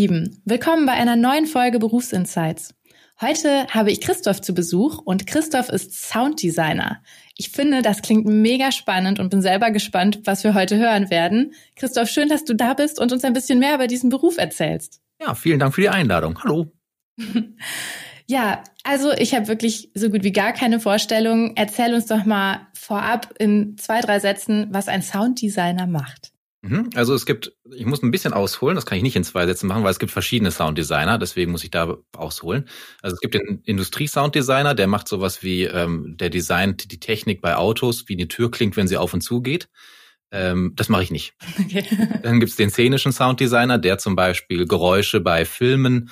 Lieben, willkommen bei einer neuen Folge Berufsinsights. Heute habe ich Christoph zu Besuch und Christoph ist Sounddesigner. Ich finde, das klingt mega spannend und bin selber gespannt, was wir heute hören werden. Christoph, schön, dass du da bist und uns ein bisschen mehr über diesen Beruf erzählst. Ja, vielen Dank für die Einladung. Hallo. ja, also ich habe wirklich so gut wie gar keine Vorstellung. Erzähl uns doch mal vorab in zwei, drei Sätzen, was ein Sounddesigner macht. Mhm. Also es gibt, ich muss ein bisschen ausholen, das kann ich nicht in zwei Sätzen machen, weil es gibt verschiedene Sounddesigner, deswegen muss ich da ausholen. Also es gibt den Industrie-Sounddesigner, der macht sowas wie, ähm, der designt die Technik bei Autos, wie eine Tür klingt, wenn sie auf und zu geht. Ähm, das mache ich nicht. Okay. Dann gibt's den szenischen Sounddesigner, der zum Beispiel Geräusche bei Filmen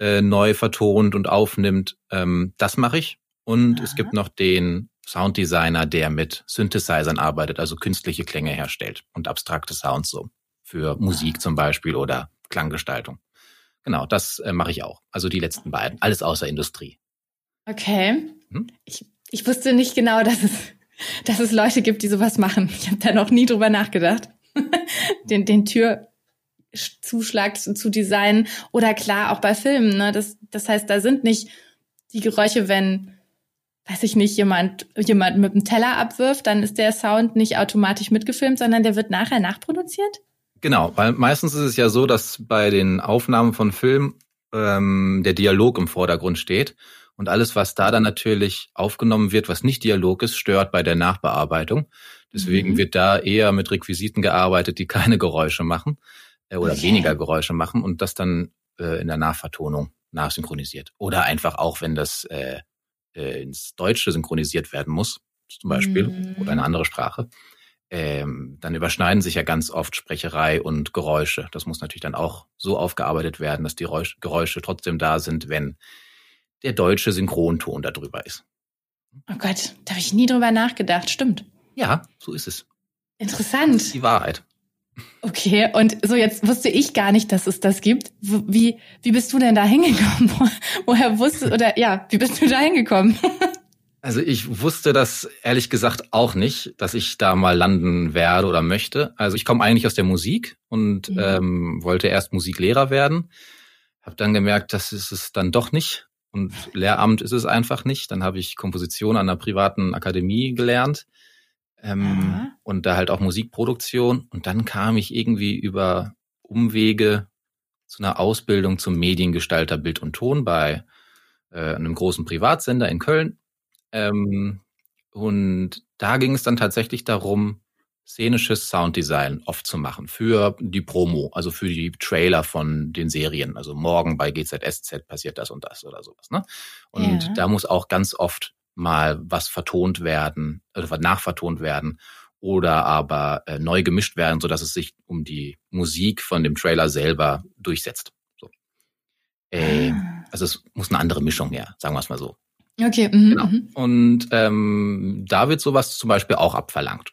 äh, neu vertont und aufnimmt. Ähm, das mache ich. Und Aha. es gibt noch den Sounddesigner, der mit Synthesizern arbeitet, also künstliche Klänge herstellt und abstrakte Sounds so für Musik zum Beispiel oder Klanggestaltung. Genau, das äh, mache ich auch. Also die letzten beiden, alles außer Industrie. Okay. Hm? Ich, ich wusste nicht genau, dass es, dass es Leute gibt, die sowas machen. Ich habe da noch nie drüber nachgedacht. den, den Türzuschlag zu, zu designen. Oder klar, auch bei Filmen. Ne? Das, das heißt, da sind nicht die Geräusche, wenn weiß ich nicht, jemand, jemand mit einem Teller abwirft, dann ist der Sound nicht automatisch mitgefilmt, sondern der wird nachher nachproduziert? Genau, weil meistens ist es ja so, dass bei den Aufnahmen von Film ähm, der Dialog im Vordergrund steht. Und alles, was da dann natürlich aufgenommen wird, was nicht Dialog ist, stört bei der Nachbearbeitung. Deswegen mhm. wird da eher mit Requisiten gearbeitet, die keine Geräusche machen äh, oder okay. weniger Geräusche machen und das dann äh, in der Nachvertonung nachsynchronisiert. Oder einfach auch, wenn das äh, äh, ins Deutsche synchronisiert werden muss, zum Beispiel, mhm. oder eine andere Sprache, ähm, dann überschneiden sich ja ganz oft Sprecherei und Geräusche. Das muss natürlich dann auch so aufgearbeitet werden, dass die Geräusche trotzdem da sind, wenn der deutsche Synchronton darüber ist. Oh Gott, da habe ich nie drüber nachgedacht. Stimmt. Ja, so ist es. Interessant. Das ist die Wahrheit. Okay, und so jetzt wusste ich gar nicht, dass es das gibt. Wie, wie bist du denn da hingekommen? Woher wusstest oder ja, wie bist du da hingekommen? Also ich wusste das ehrlich gesagt auch nicht, dass ich da mal landen werde oder möchte. Also ich komme eigentlich aus der Musik und mhm. ähm, wollte erst Musiklehrer werden. Habe dann gemerkt, das ist es dann doch nicht. Und Lehramt ist es einfach nicht. Dann habe ich Komposition an einer privaten Akademie gelernt ähm, und da halt auch Musikproduktion. Und dann kam ich irgendwie über Umwege zu einer Ausbildung zum Mediengestalter Bild und Ton bei äh, einem großen Privatsender in Köln. Ähm, und da ging es dann tatsächlich darum, szenisches Sounddesign oft zu machen für die Promo, also für die Trailer von den Serien. Also morgen bei GZSZ passiert das und das oder sowas. Ne? Und ja. da muss auch ganz oft mal was vertont werden, also nachvertont werden oder aber äh, neu gemischt werden, so dass es sich um die Musik von dem Trailer selber durchsetzt. So. Äh, ah. Also es muss eine andere Mischung her, sagen wir es mal so. Okay. Mhm, genau. Mhm. Und ähm, da wird sowas zum Beispiel auch abverlangt.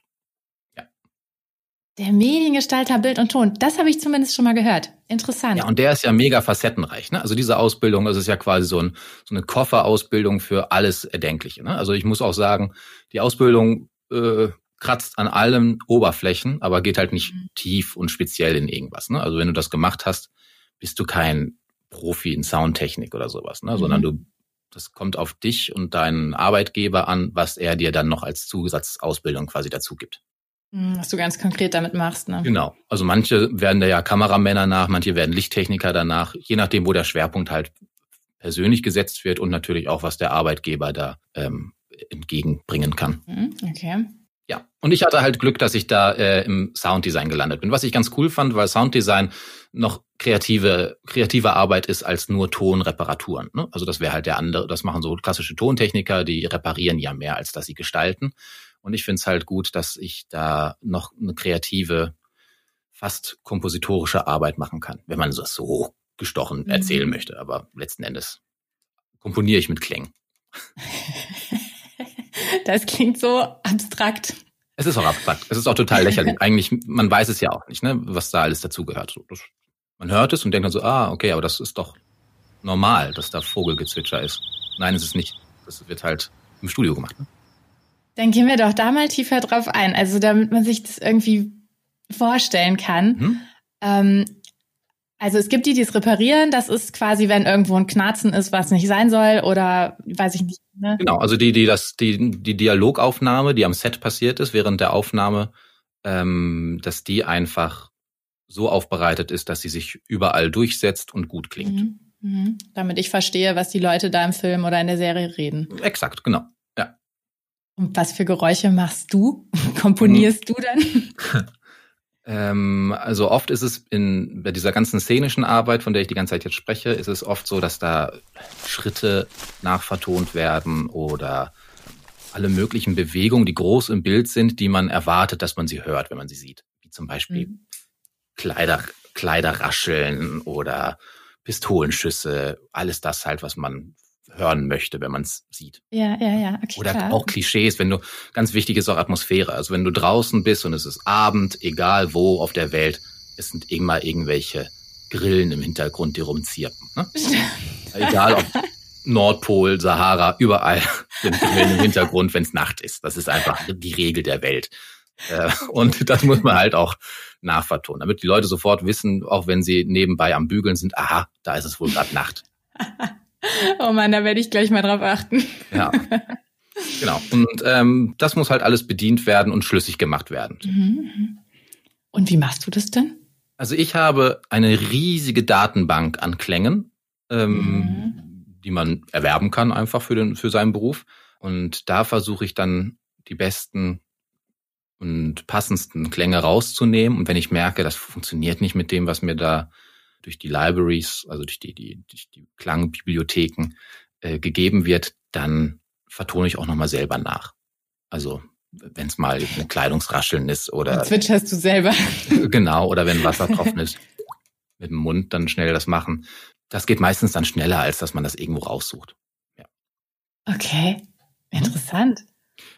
Der Mediengestalter Bild und Ton, das habe ich zumindest schon mal gehört. Interessant. Ja, und der ist ja mega facettenreich. Ne? Also diese Ausbildung, das ist ja quasi so, ein, so eine Kofferausbildung für alles Erdenkliche. Ne? Also ich muss auch sagen, die Ausbildung äh, kratzt an allen Oberflächen, aber geht halt nicht mhm. tief und speziell in irgendwas. Ne? Also wenn du das gemacht hast, bist du kein Profi in Soundtechnik oder sowas, ne? Mhm. sondern du das kommt auf dich und deinen Arbeitgeber an, was er dir dann noch als Zusatzausbildung quasi dazu gibt. Hm, was du ganz konkret damit machst, ne? Genau. Also manche werden da ja Kameramänner nach, manche werden Lichttechniker danach, je nachdem, wo der Schwerpunkt halt persönlich gesetzt wird und natürlich auch, was der Arbeitgeber da ähm, entgegenbringen kann. Hm, okay. Ja, und ich hatte halt Glück, dass ich da äh, im Sounddesign gelandet bin, was ich ganz cool fand, weil Sounddesign noch kreative kreative Arbeit ist als nur Tonreparaturen. Ne? Also das wäre halt der andere, das machen so klassische Tontechniker, die reparieren ja mehr, als dass sie gestalten. Und ich finde es halt gut, dass ich da noch eine kreative, fast kompositorische Arbeit machen kann, wenn man das so gestochen mhm. erzählen möchte. Aber letzten Endes komponiere ich mit Klängen. Das klingt so abstrakt. Es ist auch abstrakt. Es ist auch total lächerlich. Eigentlich, man weiß es ja auch nicht, ne, was da alles dazugehört. man hört es und denkt dann so, ah, okay, aber das ist doch normal, dass da Vogelgezwitscher ist. Nein, es ist nicht. Das wird halt im Studio gemacht. Ne? Dann gehen wir doch da mal tiefer drauf ein. Also damit man sich das irgendwie vorstellen kann. Mhm. Ähm, Also es gibt die, die es reparieren. Das ist quasi, wenn irgendwo ein Knarzen ist, was nicht sein soll oder weiß ich nicht. Ne? Genau, also die, die das, die, die Dialogaufnahme, die am Set passiert ist während der Aufnahme, ähm, dass die einfach so aufbereitet ist, dass sie sich überall durchsetzt und gut klingt. Mhm. Mhm. Damit ich verstehe, was die Leute da im Film oder in der Serie reden. Exakt, genau. Und was für Geräusche machst du? Komponierst du dann? Ähm, also oft ist es in bei dieser ganzen szenischen Arbeit, von der ich die ganze Zeit jetzt spreche, ist es oft so, dass da Schritte nachvertont werden oder alle möglichen Bewegungen, die groß im Bild sind, die man erwartet, dass man sie hört, wenn man sie sieht. Wie zum Beispiel mhm. Kleider, Kleider rascheln oder Pistolenschüsse, alles das halt, was man hören möchte, wenn man es sieht. Ja, ja, ja. Okay, Oder klar. auch Klischees, wenn du, ganz wichtig ist auch Atmosphäre. Also wenn du draußen bist und es ist Abend, egal wo auf der Welt, es sind immer irgendwelche Grillen im Hintergrund, die rumzirpen. Ne? egal ob Nordpol, Sahara, überall sind Grillen im Hintergrund, wenn es Nacht ist. Das ist einfach die Regel der Welt. Äh, und das muss man halt auch nachvertonen, damit die Leute sofort wissen, auch wenn sie nebenbei am Bügeln sind, aha, da ist es wohl gerade Nacht. Oh Mann, da werde ich gleich mal drauf achten. Ja. Genau. Und ähm, das muss halt alles bedient werden und schlüssig gemacht werden. Mhm. Und wie machst du das denn? Also ich habe eine riesige Datenbank an Klängen, ähm, mhm. die man erwerben kann einfach für, den, für seinen Beruf. Und da versuche ich dann die besten und passendsten Klänge rauszunehmen. Und wenn ich merke, das funktioniert nicht mit dem, was mir da durch die Libraries, also durch die, die, durch die Klangbibliotheken äh, gegeben wird, dann vertone ich auch nochmal selber nach. Also wenn es mal ein Kleidungsrascheln ist oder. Zwitscherst du selber. Genau, oder wenn Wasser trocken ist, mit dem Mund dann schnell das machen. Das geht meistens dann schneller, als dass man das irgendwo raussucht. Ja. Okay, interessant.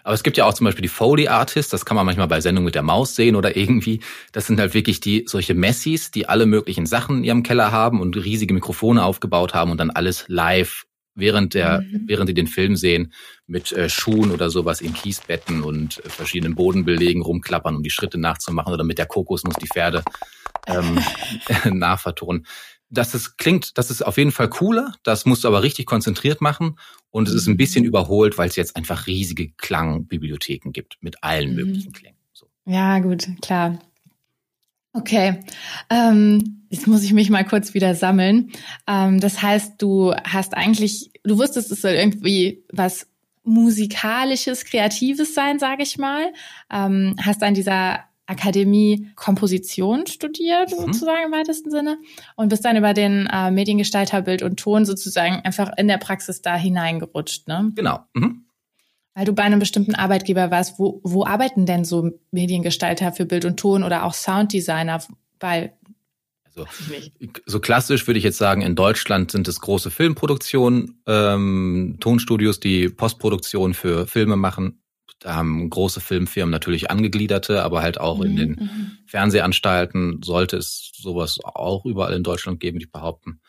Aber es gibt ja auch zum Beispiel die Foley Artists, das kann man manchmal bei Sendungen mit der Maus sehen oder irgendwie. Das sind halt wirklich die solche Messis, die alle möglichen Sachen in ihrem Keller haben und riesige Mikrofone aufgebaut haben und dann alles live während der mhm. während sie den Film sehen mit äh, Schuhen oder sowas in Kiesbetten und äh, verschiedenen Bodenbelegen rumklappern, um die Schritte nachzumachen oder mit der Kokosnuss die Pferde ähm, nachvertonen dass es klingt, das ist auf jeden Fall cooler. Das musst du aber richtig konzentriert machen. Und es ist ein bisschen überholt, weil es jetzt einfach riesige Klangbibliotheken gibt mit allen mhm. möglichen Klängen. So. Ja, gut, klar. Okay, ähm, jetzt muss ich mich mal kurz wieder sammeln. Ähm, das heißt, du hast eigentlich, du wusstest, es soll irgendwie was musikalisches, kreatives sein, sage ich mal. Ähm, hast an dieser Akademie Komposition studiert, mhm. sozusagen im weitesten Sinne, und bist dann über den äh, Mediengestalter Bild und Ton sozusagen einfach in der Praxis da hineingerutscht, ne? Genau. Mhm. Weil du bei einem bestimmten Arbeitgeber warst. Wo, wo arbeiten denn so Mediengestalter für Bild und Ton oder auch Sounddesigner? Weil also, so klassisch würde ich jetzt sagen, in Deutschland sind es große Filmproduktionen, ähm, Tonstudios, die Postproduktion für Filme machen. Da haben große Filmfirmen natürlich angegliederte, aber halt auch mhm. in den mhm. Fernsehanstalten sollte es sowas auch überall in Deutschland geben, die behaupten.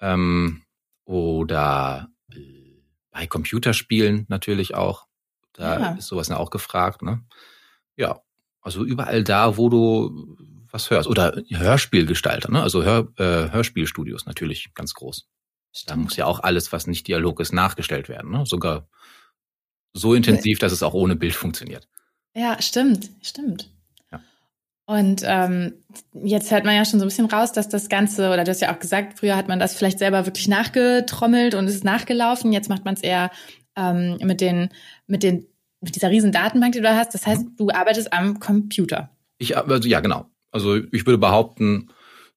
Ähm, oder äh, bei Computerspielen natürlich auch. Da ja. ist sowas ja auch gefragt. Ne? Ja, also überall da, wo du was hörst. Oder Hörspielgestalter, ne? also Hör, äh, Hörspielstudios natürlich ganz groß. Stimmt. Da muss ja auch alles, was nicht Dialog ist, nachgestellt werden. Ne? Sogar so intensiv, dass es auch ohne Bild funktioniert. Ja, stimmt, stimmt. Ja. Und ähm, jetzt hört man ja schon so ein bisschen raus, dass das Ganze, oder du hast ja auch gesagt, früher hat man das vielleicht selber wirklich nachgetrommelt und es ist nachgelaufen. Jetzt macht man es eher ähm, mit den, mit den, mit dieser riesen Datenbank, die du hast. Das heißt, mhm. du arbeitest am Computer. Ich, also, ja, genau. Also ich würde behaupten,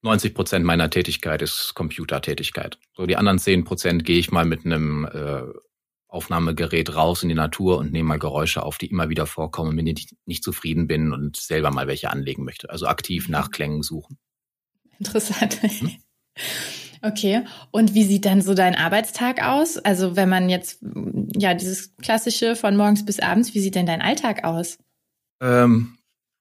90 Prozent meiner Tätigkeit ist Computertätigkeit. So die anderen 10 Prozent gehe ich mal mit einem äh, Aufnahmegerät raus in die Natur und nehme mal Geräusche auf, die immer wieder vorkommen, wenn ich nicht zufrieden bin und selber mal welche anlegen möchte. Also aktiv nach Klängen suchen. Interessant. Hm? Okay. Und wie sieht dann so dein Arbeitstag aus? Also wenn man jetzt, ja, dieses klassische von morgens bis abends, wie sieht denn dein Alltag aus? Ähm,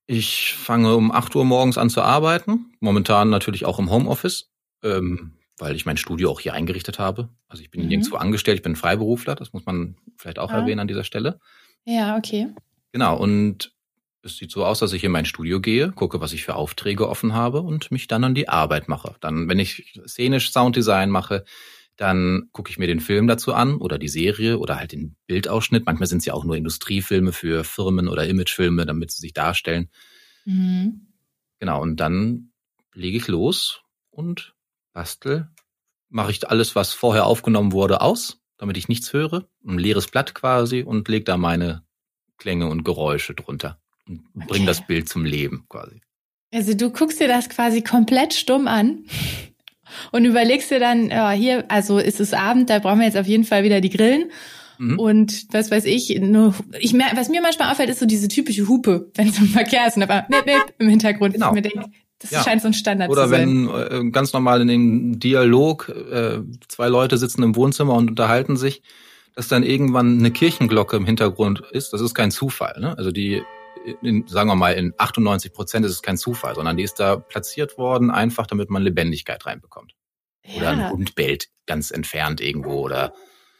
ich fange um 8 Uhr morgens an zu arbeiten. Momentan natürlich auch im Homeoffice. Ähm, weil ich mein Studio auch hier eingerichtet habe. Also ich bin mhm. nirgendwo angestellt, ich bin Freiberufler, das muss man vielleicht auch ah. erwähnen an dieser Stelle. Ja, okay. Genau, und es sieht so aus, dass ich in mein Studio gehe, gucke, was ich für Aufträge offen habe und mich dann an die Arbeit mache. Dann, wenn ich szenisch Sounddesign mache, dann gucke ich mir den Film dazu an oder die Serie oder halt den Bildausschnitt. Manchmal sind es ja auch nur Industriefilme für Firmen oder Imagefilme, damit sie sich darstellen. Mhm. Genau, und dann lege ich los und bastel. Mache ich alles, was vorher aufgenommen wurde, aus, damit ich nichts höre. Ein leeres Blatt quasi und lege da meine Klänge und Geräusche drunter und okay. bring das Bild zum Leben quasi. Also du guckst dir das quasi komplett stumm an und überlegst dir dann, ja, hier, also ist es Abend, da brauchen wir jetzt auf jeden Fall wieder die Grillen. Mhm. Und was weiß ich, nur, ich mer was mir manchmal auffällt, ist so diese typische Hupe, wenn es im Verkehr ist und aber im Hintergrund. Genau. Ich mir denke, das ja. scheint so ein Standard Oder zu sein. Oder wenn äh, ganz normal in dem Dialog äh, zwei Leute sitzen im Wohnzimmer und unterhalten sich, dass dann irgendwann eine Kirchenglocke im Hintergrund ist. Das ist kein Zufall. Ne? Also die in, sagen wir mal, in 98 Prozent ist es kein Zufall, sondern die ist da platziert worden, einfach damit man Lebendigkeit reinbekommt. Ja. Oder ein Hund bellt ganz entfernt irgendwo oder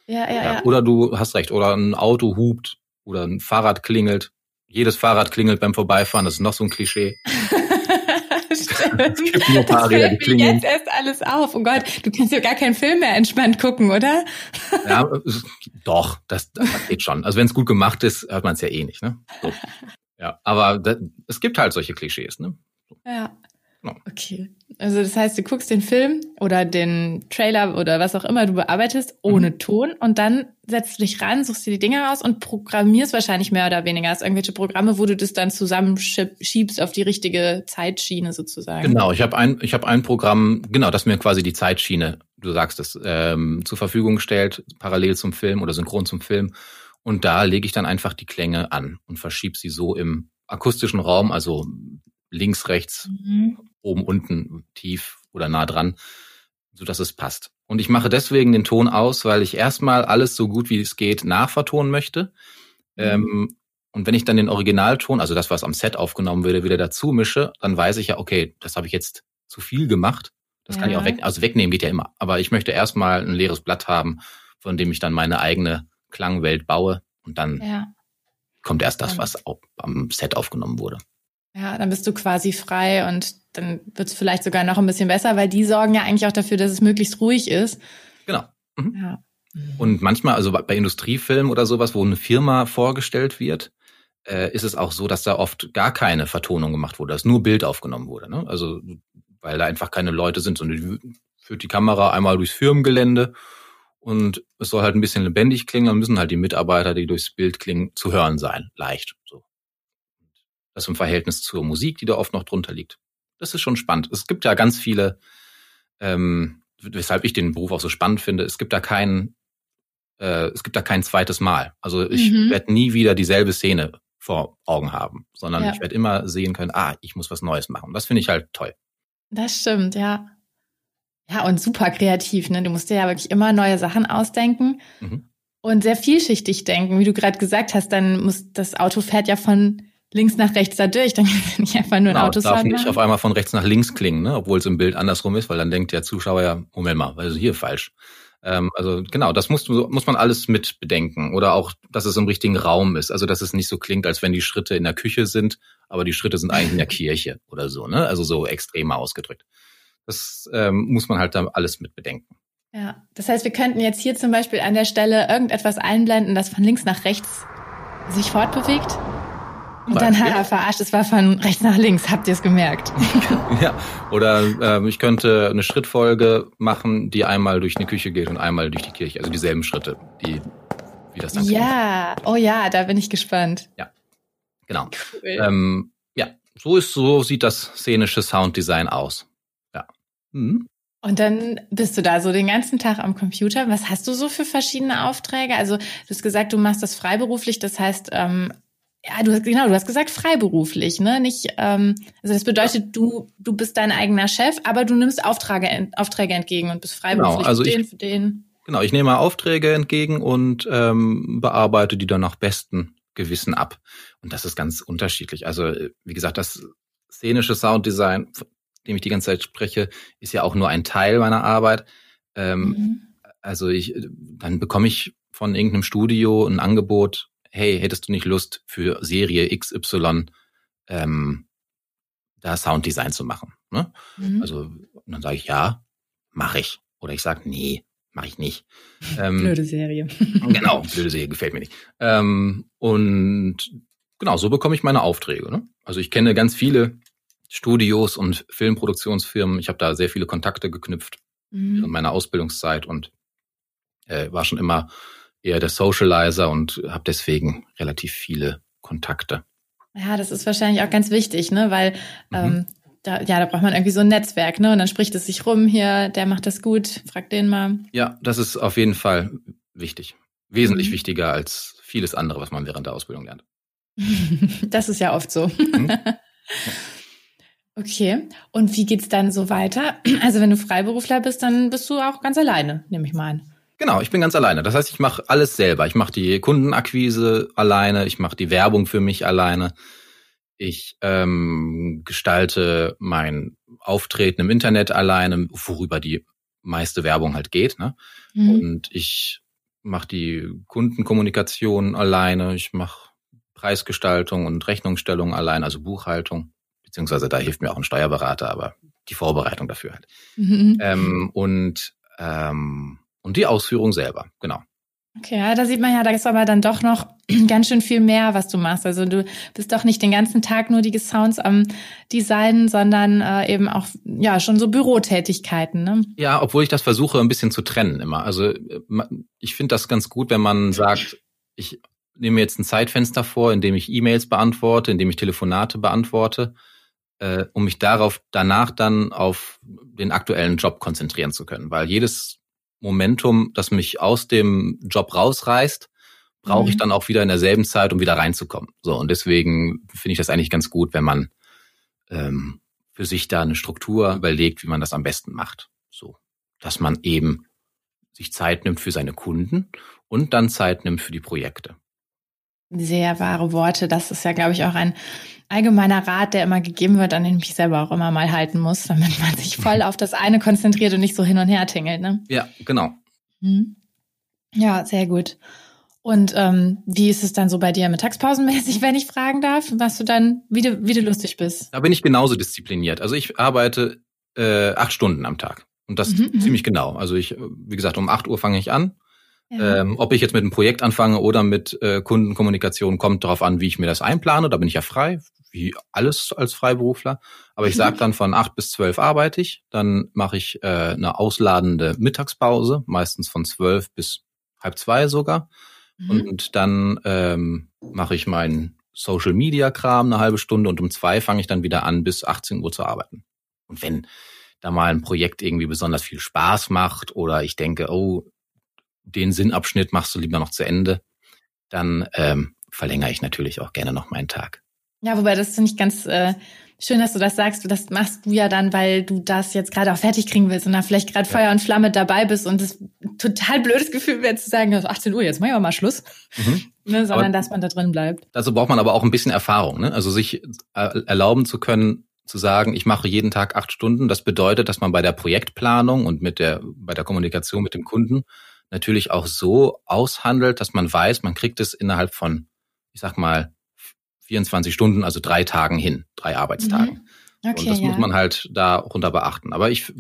ja, ja, ja, oder du hast recht, oder ein Auto hupt oder ein Fahrrad klingelt. Jedes Fahrrad klingelt beim Vorbeifahren, das ist noch so ein Klischee. Stimmt. Es gibt nur die klingeln. Jetzt erst alles auf. Oh Gott, du kannst ja gar keinen Film mehr entspannt gucken, oder? Ja, doch, das, das geht schon. Also wenn es gut gemacht ist, hört man es ja eh nicht. Ne? So. Ja, aber das, es gibt halt solche Klischees, ne? Ja. Okay. Also das heißt, du guckst den Film oder den Trailer oder was auch immer du bearbeitest ohne mhm. Ton und dann setzt du dich ran, suchst dir die Dinge raus und programmierst wahrscheinlich mehr oder weniger. Hast irgendwelche Programme, wo du das dann zusammenschiebst auf die richtige Zeitschiene sozusagen. Genau, ich habe ein, ich habe ein Programm, genau, das mir quasi die Zeitschiene, du sagst es, ähm, zur Verfügung stellt, parallel zum Film oder synchron zum Film. Und da lege ich dann einfach die Klänge an und verschiebe sie so im akustischen Raum, also links, rechts, mhm. Oben, unten, tief oder nah dran, so dass es passt. Und ich mache deswegen den Ton aus, weil ich erstmal alles so gut wie es geht nachvertonen möchte. Mhm. Ähm, und wenn ich dann den Originalton, also das, was am Set aufgenommen würde, wieder dazu mische, dann weiß ich ja, okay, das habe ich jetzt zu viel gemacht. Das ja. kann ich auch weg, also wegnehmen geht ja immer. Aber ich möchte erstmal ein leeres Blatt haben, von dem ich dann meine eigene Klangwelt baue und dann ja. kommt erst das, was am Set aufgenommen wurde. Ja, dann bist du quasi frei und dann wird es vielleicht sogar noch ein bisschen besser, weil die sorgen ja eigentlich auch dafür, dass es möglichst ruhig ist. Genau. Mhm. Ja. Und manchmal, also bei Industriefilmen oder sowas, wo eine Firma vorgestellt wird, äh, ist es auch so, dass da oft gar keine Vertonung gemacht wurde, dass nur Bild aufgenommen wurde. Ne? Also weil da einfach keine Leute sind, sondern die führt die Kamera einmal durchs Firmengelände und es soll halt ein bisschen lebendig klingen, dann müssen halt die Mitarbeiter, die durchs Bild klingen, zu hören sein, leicht. So. Das im Verhältnis zur Musik, die da oft noch drunter liegt. Das ist schon spannend. Es gibt ja ganz viele, ähm, weshalb ich den Beruf auch so spannend finde, es gibt da kein, äh, es gibt da kein zweites Mal. Also ich mhm. werde nie wieder dieselbe Szene vor Augen haben, sondern ja. ich werde immer sehen können, ah, ich muss was Neues machen. Das finde ich halt toll. Das stimmt, ja. Ja, und super kreativ, ne? Du musst dir ja wirklich immer neue Sachen ausdenken mhm. und sehr vielschichtig denken. Wie du gerade gesagt hast, dann muss das Auto fährt ja von links nach rechts da durch, dann kannst du nicht einfach nur ein genau, Auto darf nicht auf einmal von rechts nach links klingen, ne? obwohl es im Bild andersrum ist, weil dann denkt der Zuschauer ja, Moment mal, also hier falsch. Ähm, also genau, das muss, muss man alles mit bedenken. Oder auch, dass es im richtigen Raum ist. Also dass es nicht so klingt, als wenn die Schritte in der Küche sind, aber die Schritte sind eigentlich in der Kirche oder so, ne? Also so extremer ausgedrückt. Das ähm, muss man halt da alles mit bedenken. Ja, das heißt, wir könnten jetzt hier zum Beispiel an der Stelle irgendetwas einblenden, das von links nach rechts sich fortbewegt. Und dann, haha, verarscht, es war von rechts nach links, habt ihr es gemerkt? ja, oder äh, ich könnte eine Schrittfolge machen, die einmal durch eine Küche geht und einmal durch die Kirche. Also dieselben Schritte, die, wie das dann Ja, klingt. oh ja, da bin ich gespannt. Ja, genau. Cool. Ähm, ja, so ist, so sieht das szenische Sounddesign aus. Mhm. Und dann bist du da so den ganzen Tag am Computer. Was hast du so für verschiedene Aufträge? Also du hast gesagt, du machst das freiberuflich. Das heißt, ähm, ja, du hast genau, du hast gesagt freiberuflich, ne? Nicht, ähm, also das bedeutet, du du bist dein eigener Chef, aber du nimmst Aufträge Aufträge entgegen und bist freiberuflich genau, also für den, ich, für den. Genau, ich nehme Aufträge entgegen und ähm, bearbeite die dann nach bestem Gewissen ab. Und das ist ganz unterschiedlich. Also wie gesagt, das szenische Sounddesign dem ich die ganze Zeit spreche, ist ja auch nur ein Teil meiner Arbeit. Ähm, mhm. Also ich, dann bekomme ich von irgendeinem Studio ein Angebot, hey, hättest du nicht Lust für Serie XY ähm, da Sounddesign zu machen. Ne? Mhm. Also dann sage ich ja, mache ich. Oder ich sage, nee, mache ich nicht. Ähm, blöde Serie. genau, blöde Serie gefällt mir nicht. Ähm, und genau, so bekomme ich meine Aufträge. Ne? Also ich kenne ganz viele Studios und Filmproduktionsfirmen. Ich habe da sehr viele Kontakte geknüpft mhm. in meiner Ausbildungszeit und äh, war schon immer eher der Socializer und habe deswegen relativ viele Kontakte. Ja, das ist wahrscheinlich auch ganz wichtig, ne? Weil mhm. ähm, da, ja, da braucht man irgendwie so ein Netzwerk, ne? Und dann spricht es sich rum hier, der macht das gut, frag den mal. Ja, das ist auf jeden Fall wichtig. Wesentlich mhm. wichtiger als vieles andere, was man während der Ausbildung lernt. das ist ja oft so. Mhm. Okay. Und wie geht's dann so weiter? Also wenn du Freiberufler bist, dann bist du auch ganz alleine, nehme ich mal an. Genau, ich bin ganz alleine. Das heißt, ich mache alles selber. Ich mache die Kundenakquise alleine, ich mache die Werbung für mich alleine. Ich ähm, gestalte mein Auftreten im Internet alleine, worüber die meiste Werbung halt geht. Ne? Mhm. Und ich mache die Kundenkommunikation alleine. Ich mache Preisgestaltung und Rechnungsstellung allein, also Buchhaltung. Beziehungsweise da hilft mir auch ein Steuerberater, aber die Vorbereitung dafür halt. Mhm. Ähm, und ähm, und die Ausführung selber, genau. Okay, ja, da sieht man ja, da ist aber dann doch noch ganz schön viel mehr, was du machst. Also du bist doch nicht den ganzen Tag nur die Sounds am Designen, sondern äh, eben auch ja schon so Bürotätigkeiten. Ne? Ja, obwohl ich das versuche ein bisschen zu trennen immer. Also ich finde das ganz gut, wenn man sagt, ich nehme jetzt ein Zeitfenster vor, in dem ich E-Mails beantworte, in dem ich Telefonate beantworte, äh, um mich darauf danach dann auf den aktuellen Job konzentrieren zu können, weil jedes Momentum, das mich aus dem Job rausreißt, brauche mhm. ich dann auch wieder in derselben Zeit, um wieder reinzukommen. So, und deswegen finde ich das eigentlich ganz gut, wenn man ähm, für sich da eine Struktur überlegt, wie man das am besten macht. So, dass man eben sich Zeit nimmt für seine Kunden und dann Zeit nimmt für die Projekte. Sehr wahre Worte. Das ist ja, glaube ich, auch ein allgemeiner Rat, der immer gegeben wird, an den ich mich selber auch immer mal halten muss, damit man sich voll auf das eine konzentriert und nicht so hin und her tingelt. Ne? Ja, genau. Hm. Ja, sehr gut. Und ähm, wie ist es dann so bei dir mittagspausenmäßig, wenn ich fragen darf, was du dann, wie du, wie du lustig bist? Da bin ich genauso diszipliniert. Also ich arbeite äh, acht Stunden am Tag. Und das mhm, mhm. ziemlich genau. Also ich, wie gesagt, um acht Uhr fange ich an ähm, ob ich jetzt mit einem Projekt anfange oder mit äh, Kundenkommunikation, kommt darauf an, wie ich mir das einplane. Da bin ich ja frei, wie alles als Freiberufler. Aber ich sage dann, von acht bis zwölf arbeite ich. Dann mache ich äh, eine ausladende Mittagspause, meistens von zwölf bis halb zwei sogar. Mhm. Und dann ähm, mache ich meinen Social Media Kram eine halbe Stunde und um zwei fange ich dann wieder an, bis 18 Uhr zu arbeiten. Und wenn da mal ein Projekt irgendwie besonders viel Spaß macht oder ich denke, oh, den Sinnabschnitt machst du lieber noch zu Ende, dann ähm, verlängere ich natürlich auch gerne noch meinen Tag. Ja, wobei das finde ich ganz äh, schön, dass du das sagst. Das machst du ja dann, weil du das jetzt gerade auch fertig kriegen willst und da vielleicht gerade ja. Feuer und Flamme dabei bist und es total blödes Gefühl wäre zu sagen, 18 Uhr, jetzt machen wir mal Schluss. Mhm. Ne, sondern aber dass man da drin bleibt. Dazu braucht man aber auch ein bisschen Erfahrung, ne? Also sich äh, erlauben zu können, zu sagen, ich mache jeden Tag acht Stunden. Das bedeutet, dass man bei der Projektplanung und mit der bei der Kommunikation mit dem Kunden natürlich auch so aushandelt, dass man weiß, man kriegt es innerhalb von, ich sag mal, 24 Stunden, also drei Tagen hin, drei Arbeitstagen. Mhm. Okay, und das ja. muss man halt darunter beachten. Aber ich,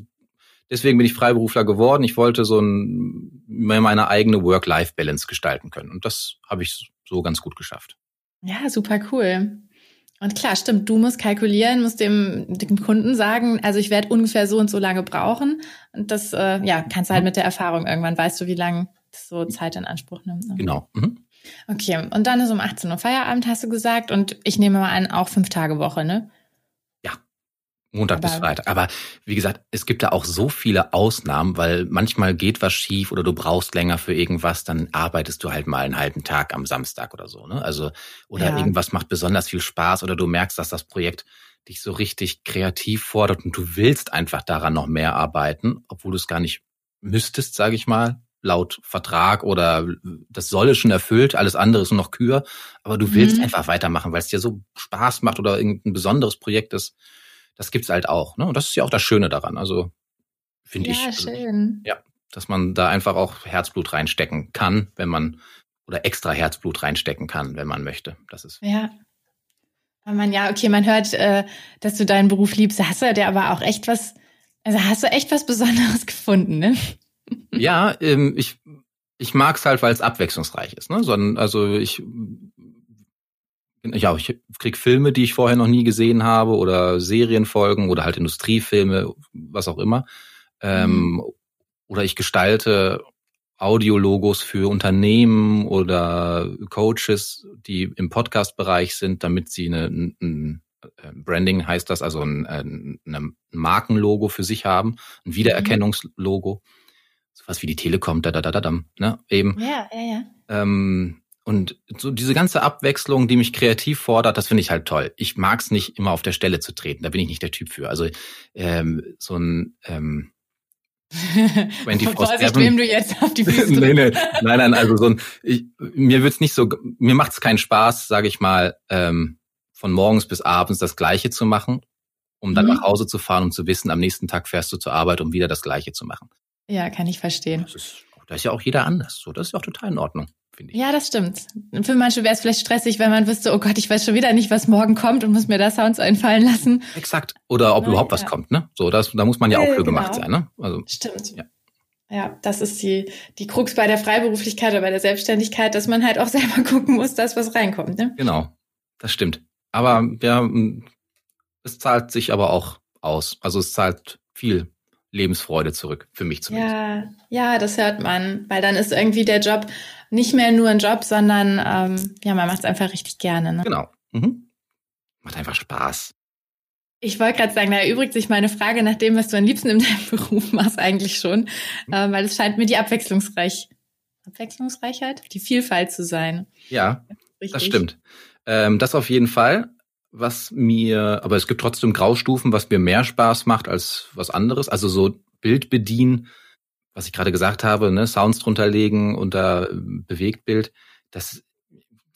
deswegen bin ich Freiberufler geworden. Ich wollte so ein, meine eigene Work-Life-Balance gestalten können. Und das habe ich so ganz gut geschafft. Ja, super cool. Und klar, stimmt, du musst kalkulieren, musst dem, dem Kunden sagen, also ich werde ungefähr so und so lange brauchen. Und das, äh, ja, kannst du halt mit der Erfahrung irgendwann, weißt du, wie lange so Zeit in Anspruch nimmt. Ne? Genau. Mhm. Okay, und dann ist um 18 Uhr Feierabend, hast du gesagt, und ich nehme mal an, auch fünf Tage Woche, ne? Montag aber bis Freitag. Aber wie gesagt, es gibt da auch so viele Ausnahmen, weil manchmal geht was schief oder du brauchst länger für irgendwas, dann arbeitest du halt mal einen halben Tag am Samstag oder so. Ne? Also oder ja. irgendwas macht besonders viel Spaß oder du merkst, dass das Projekt dich so richtig kreativ fordert und du willst einfach daran noch mehr arbeiten, obwohl du es gar nicht müsstest, sage ich mal, laut Vertrag oder das solle schon erfüllt, alles andere ist nur noch Kür, aber du willst mhm. einfach weitermachen, weil es dir so Spaß macht oder irgendein besonderes Projekt ist das gibt's halt auch. Ne? Und das ist ja auch das Schöne daran. Also finde ja, ich. Ja, schön. Ja, dass man da einfach auch Herzblut reinstecken kann, wenn man oder extra Herzblut reinstecken kann, wenn man möchte. Das ist. Ja. man ja, okay, man hört, äh, dass du deinen Beruf liebst. Hast du ja aber auch echt was, also hast du echt was Besonderes gefunden, ne? Ja, ähm, ich, ich mag's halt, weil es abwechslungsreich ist. Ne? So, also ich ja, ich krieg Filme, die ich vorher noch nie gesehen habe oder Serienfolgen oder halt Industriefilme, was auch immer. Ähm, mhm. Oder ich gestalte Audiologos für Unternehmen oder Coaches, die im Podcast-Bereich sind, damit sie eine, ein äh, Branding heißt das, also ein, ein, ein Markenlogo für sich haben, ein Wiedererkennungslogo, sowas wie die Telekom, da da da da da, ne, eben. Ja, ja, ja. Ähm, und so diese ganze Abwechslung, die mich kreativ fordert, das finde ich halt toll. Ich mag es nicht, immer auf der Stelle zu treten. Da bin ich nicht der Typ für. Also ähm, so ein ähm, 24 Vorsicht, wem du jetzt auf die Füße nee, nee, Nein, nein, also so ein, ich, mir wird's nicht so, mir macht's keinen Spaß, sage ich mal, ähm, von morgens bis abends das Gleiche zu machen, um dann mhm. nach Hause zu fahren und zu wissen, am nächsten Tag fährst du zur Arbeit, um wieder das Gleiche zu machen. Ja, kann ich verstehen. Das ist, da ist ja auch jeder anders. So, das ist auch total in Ordnung finde ich. Ja, das stimmt. Für manche wäre es vielleicht stressig, wenn man wüsste, oh Gott, ich weiß schon wieder nicht, was morgen kommt und muss mir da Sounds einfallen lassen. Exakt. Oder ob Na, überhaupt ja. was kommt, ne? So, das, da muss man ja auch für genau. gemacht sein, ne? Also, stimmt. Ja. Ja, das ist die, die Krux bei der Freiberuflichkeit oder bei der Selbstständigkeit, dass man halt auch selber gucken muss, dass was reinkommt, ne? Genau. Das stimmt. Aber ja, es zahlt sich aber auch aus. Also es zahlt viel Lebensfreude zurück, für mich zumindest. Ja, ja, das hört man, weil dann ist irgendwie der Job nicht mehr nur ein Job, sondern ähm, ja, man macht es einfach richtig gerne. Ne? Genau. Mhm. Macht einfach Spaß. Ich wollte gerade sagen, da erübrigt sich meine Frage nach dem, was du am liebsten in deinem Beruf machst, eigentlich schon, mhm. äh, weil es scheint mir die Abwechslungsreich, Abwechslungsreichheit, die Vielfalt zu sein. Ja, richtig. das stimmt. Ähm, das auf jeden Fall was mir, aber es gibt trotzdem Graustufen, was mir mehr Spaß macht als was anderes. Also so Bild bedienen, was ich gerade gesagt habe, ne, Sounds drunter legen unter Bewegtbild, das,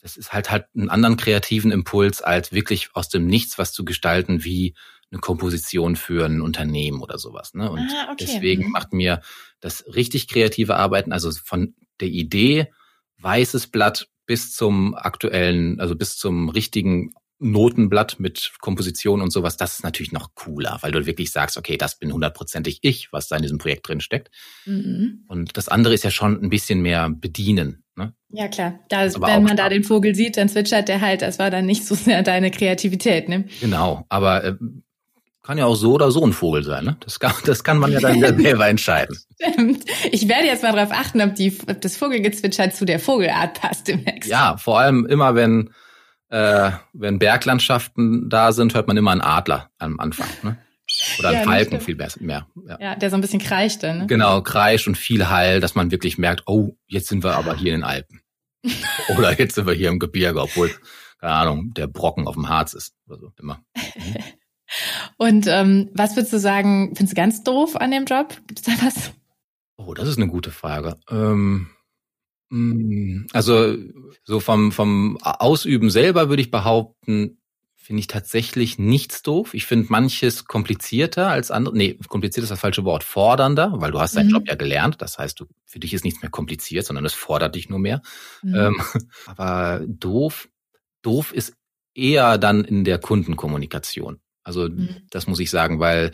das ist halt halt einen anderen kreativen Impuls, als wirklich aus dem Nichts was zu gestalten, wie eine Komposition für ein Unternehmen oder sowas. Ne? Und ah, okay. deswegen mhm. macht mir das richtig kreative Arbeiten, also von der Idee, weißes Blatt bis zum aktuellen, also bis zum richtigen Notenblatt mit Komposition und sowas, das ist natürlich noch cooler, weil du wirklich sagst, okay, das bin hundertprozentig ich, was da in diesem Projekt drin steckt. Mhm. Und das andere ist ja schon ein bisschen mehr bedienen. Ne? Ja, klar. Da, wenn man da den Vogel sieht, dann zwitschert der halt. Das war dann nicht so sehr deine Kreativität, ne? Genau. Aber äh, kann ja auch so oder so ein Vogel sein, ne? Das kann, das kann man ja dann selber entscheiden. Stimmt. Ich werde jetzt mal darauf achten, ob, die, ob das Vogelgezwitscher zu der Vogelart passt im Text. Ja, vor allem immer, wenn äh, wenn Berglandschaften da sind, hört man immer einen Adler am Anfang. Ne? Oder einen ja, Falken viel besser, mehr. Ja. ja, der so ein bisschen kreischt dann. Ne? Genau, kreischt und viel Hall, dass man wirklich merkt, oh, jetzt sind wir aber hier in den Alpen. Oder jetzt sind wir hier im Gebirge, obwohl, keine Ahnung, der Brocken auf dem Harz ist. Oder so, immer. und ähm, was würdest du sagen, findest du ganz doof an dem Job? Gibt es da was? Oh, das ist eine gute Frage. Ähm, also so vom, vom Ausüben selber würde ich behaupten, finde ich tatsächlich nichts doof. Ich finde manches komplizierter als andere. Nee, kompliziert ist das falsche Wort. Fordernder, weil du hast deinen mhm. Job ja gelernt. Das heißt, du, für dich ist nichts mehr kompliziert, sondern es fordert dich nur mehr. Mhm. Ähm, aber doof, doof ist eher dann in der Kundenkommunikation. Also mhm. das muss ich sagen, weil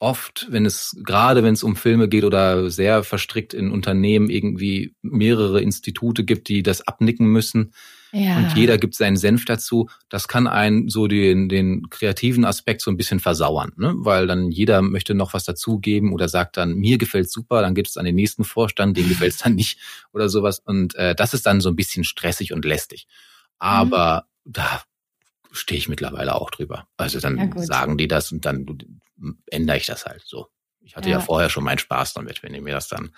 oft, wenn es, gerade wenn es um Filme geht oder sehr verstrickt in Unternehmen irgendwie mehrere Institute gibt, die das abnicken müssen. Ja. Und jeder gibt seinen Senf dazu. Das kann einen so den, den kreativen Aspekt so ein bisschen versauern, ne? weil dann jeder möchte noch was dazugeben oder sagt dann, mir gefällt's super, dann geht es an den nächsten Vorstand, dem gefällt's dann nicht oder sowas. Und äh, das ist dann so ein bisschen stressig und lästig. Aber mhm. da stehe ich mittlerweile auch drüber. Also dann ja, sagen die das und dann ändere ich das halt so. Ich hatte ja. ja vorher schon meinen Spaß damit, wenn die mir das dann,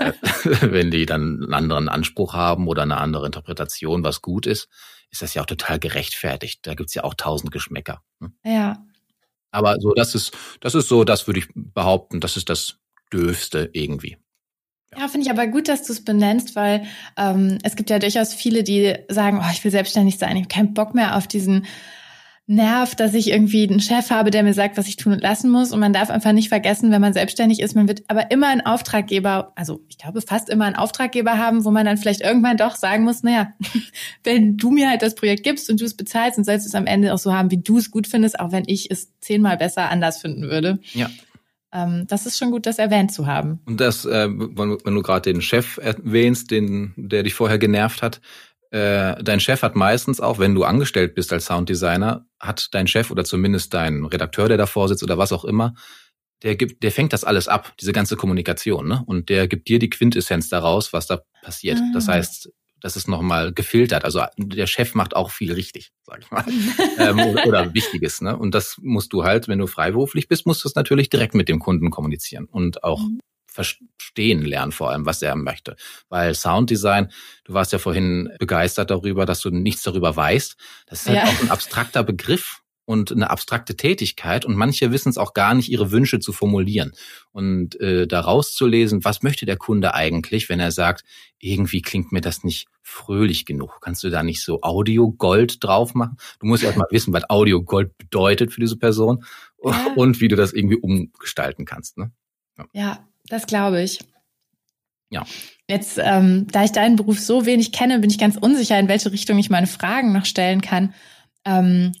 äh, wenn die dann einen anderen Anspruch haben oder eine andere Interpretation, was gut ist, ist das ja auch total gerechtfertigt. Da gibt's ja auch tausend Geschmäcker. Ne? Ja. Aber so, das ist, das ist so, das würde ich behaupten, das ist das Döfste irgendwie. Ja, finde ich aber gut, dass du es benennst, weil ähm, es gibt ja durchaus viele, die sagen, oh, ich will selbstständig sein, ich habe keinen Bock mehr auf diesen nervt, dass ich irgendwie einen Chef habe, der mir sagt, was ich tun und lassen muss. Und man darf einfach nicht vergessen, wenn man selbstständig ist, man wird aber immer einen Auftraggeber, also ich glaube fast immer einen Auftraggeber haben, wo man dann vielleicht irgendwann doch sagen muss, naja, wenn du mir halt das Projekt gibst und du es bezahlst, dann sollst du es am Ende auch so haben, wie du es gut findest, auch wenn ich es zehnmal besser anders finden würde. Ja. Ähm, das ist schon gut, das erwähnt zu haben. Und das, äh, wenn, wenn du gerade den Chef erwähnst, den, der dich vorher genervt hat, äh, dein Chef hat meistens auch, wenn du angestellt bist als Sounddesigner, hat dein Chef oder zumindest dein Redakteur, der davor sitzt oder was auch immer, der gibt, der fängt das alles ab, diese ganze Kommunikation, ne? Und der gibt dir die Quintessenz daraus, was da passiert. Ah. Das heißt, das ist nochmal gefiltert. Also der Chef macht auch viel richtig, sag ich mal. ähm, oder, oder, Wichtiges, ne? Und das musst du halt, wenn du freiberuflich bist, musst du es natürlich direkt mit dem Kunden kommunizieren und auch mhm verstehen lernen, vor allem, was er möchte. Weil Sounddesign, du warst ja vorhin begeistert darüber, dass du nichts darüber weißt. Das ist halt ja. auch ein abstrakter Begriff und eine abstrakte Tätigkeit und manche wissen es auch gar nicht, ihre Wünsche zu formulieren und äh, daraus zu lesen, was möchte der Kunde eigentlich, wenn er sagt, irgendwie klingt mir das nicht fröhlich genug. Kannst du da nicht so Audio Gold drauf machen? Du musst erst mal wissen, was Audio Gold bedeutet für diese Person ja. und wie du das irgendwie umgestalten kannst. Ne? Ja. ja, das glaube ich. Ja. Jetzt, ähm, da ich deinen Beruf so wenig kenne, bin ich ganz unsicher, in welche Richtung ich meine Fragen noch stellen kann. Ähm,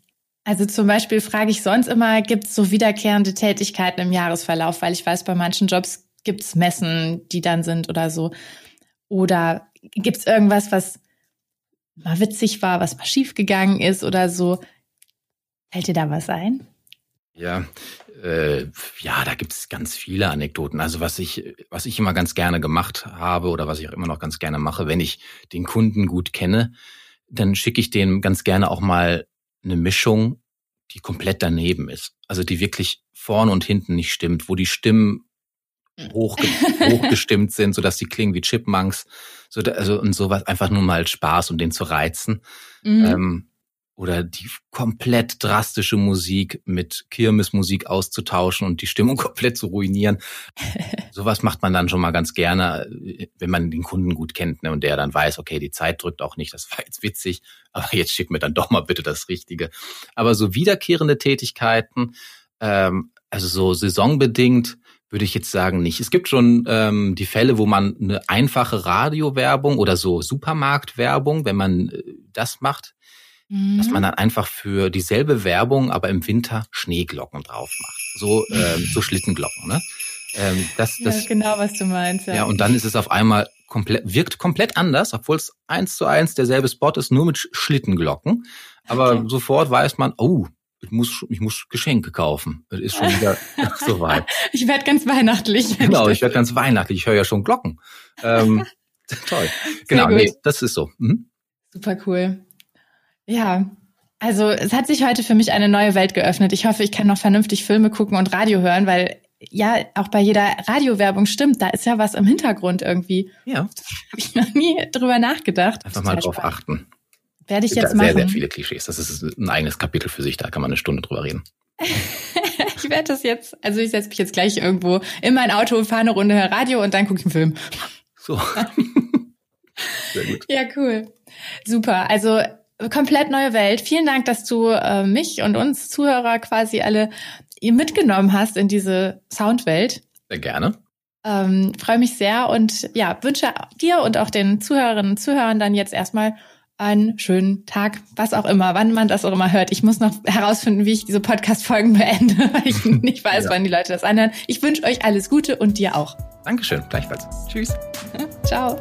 also zum Beispiel frage ich sonst immer, gibt es so wiederkehrende Tätigkeiten im Jahresverlauf, weil ich weiß, bei manchen Jobs gibt es Messen, die dann sind oder so. Oder gibt es irgendwas, was mal witzig war, was mal schiefgegangen ist oder so? Fällt dir da was ein? Ja, äh, ja, da gibt's ganz viele Anekdoten. Also was ich, was ich immer ganz gerne gemacht habe oder was ich auch immer noch ganz gerne mache, wenn ich den Kunden gut kenne, dann schicke ich dem ganz gerne auch mal eine Mischung, die komplett daneben ist. Also die wirklich vorne und hinten nicht stimmt, wo die Stimmen hochge hochgestimmt sind, sodass die klingen wie Chipmunks. So, also und sowas einfach nur mal Spaß, um den zu reizen. Mhm. Ähm, oder die komplett drastische Musik mit Kirmesmusik auszutauschen und die Stimmung komplett zu ruinieren. Sowas macht man dann schon mal ganz gerne, wenn man den Kunden gut kennt ne, und der dann weiß, okay, die Zeit drückt auch nicht, das war jetzt witzig, aber jetzt schick mir dann doch mal bitte das Richtige. Aber so wiederkehrende Tätigkeiten, ähm, also so saisonbedingt, würde ich jetzt sagen nicht. Es gibt schon ähm, die Fälle, wo man eine einfache Radiowerbung oder so Supermarktwerbung, wenn man äh, das macht, mhm. dass man dann einfach für dieselbe Werbung, aber im Winter Schneeglocken drauf macht. So, ähm, so Schlittenglocken, ne? Ähm, das, das, ja, genau, was du meinst. Ja. ja, und dann ist es auf einmal komplett, wirkt komplett anders, obwohl es eins zu eins derselbe Spot ist, nur mit Schlittenglocken. Aber okay. sofort weiß man, oh, ich muss, ich muss Geschenke kaufen. Es ist schon wieder soweit. Ich werde ganz weihnachtlich. Genau, ich, ich werde ganz weihnachtlich. Ich höre ja schon Glocken. Ähm, toll. Genau, nee, das ist so. Mhm. Super cool. Ja, also es hat sich heute für mich eine neue Welt geöffnet. Ich hoffe, ich kann noch vernünftig Filme gucken und Radio hören, weil ja, auch bei jeder Radiowerbung stimmt, da ist ja was im Hintergrund irgendwie. Ja. Habe ich noch nie drüber nachgedacht. Einfach mal drauf spannend. achten. Werde ich jetzt machen. Sehr, sehr viele Klischees. Das ist ein eigenes Kapitel für sich, da kann man eine Stunde drüber reden. ich werde das jetzt, also ich setze mich jetzt gleich irgendwo in mein Auto, fahre eine Runde, höre Radio und dann gucke ich einen Film. So. sehr gut. Ja, cool. Super. Also komplett neue Welt. Vielen Dank, dass du äh, mich und uns Zuhörer quasi alle mitgenommen hast in diese Soundwelt. Sehr gerne. Ähm, Freue mich sehr und ja, wünsche dir und auch den Zuhörerinnen und Zuhörern dann jetzt erstmal einen schönen Tag, was auch immer, wann man das auch immer hört. Ich muss noch herausfinden, wie ich diese Podcast-Folgen beende, weil ich nicht weiß, ja. wann die Leute das anhören. Ich wünsche euch alles Gute und dir auch. Dankeschön, gleichfalls. Tschüss. Ciao.